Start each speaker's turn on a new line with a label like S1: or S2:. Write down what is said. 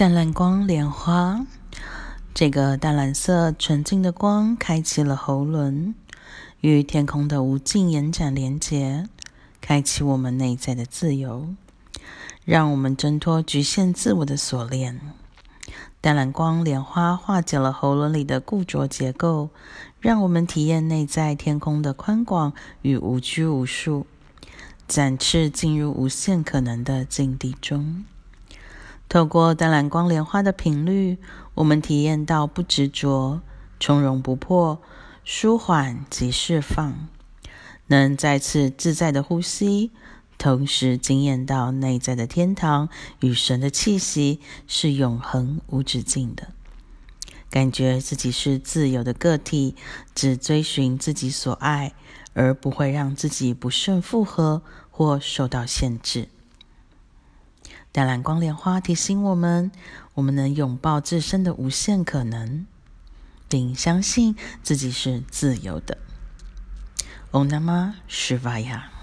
S1: 淡蓝光莲花，这个淡蓝色纯净的光开启了喉轮，与天空的无尽延展连接，开启我们内在的自由，让我们挣脱局限自我的锁链。淡蓝光莲花化解了喉轮里的固着结构，让我们体验内在天空的宽广与无拘无束，展翅进入无限可能的境地中。透过淡蓝光莲花的频率，我们体验到不执着、从容不迫、舒缓及释放，能再次自在的呼吸，同时惊艳到内在的天堂与神的气息是永恒无止境的，感觉自己是自由的个体，只追寻自己所爱，而不会让自己不慎负荷或受到限制。但蓝光莲花提醒我们：我们能拥抱自身的无限可能，并相信自己是自由的。Om Namah Shivaya。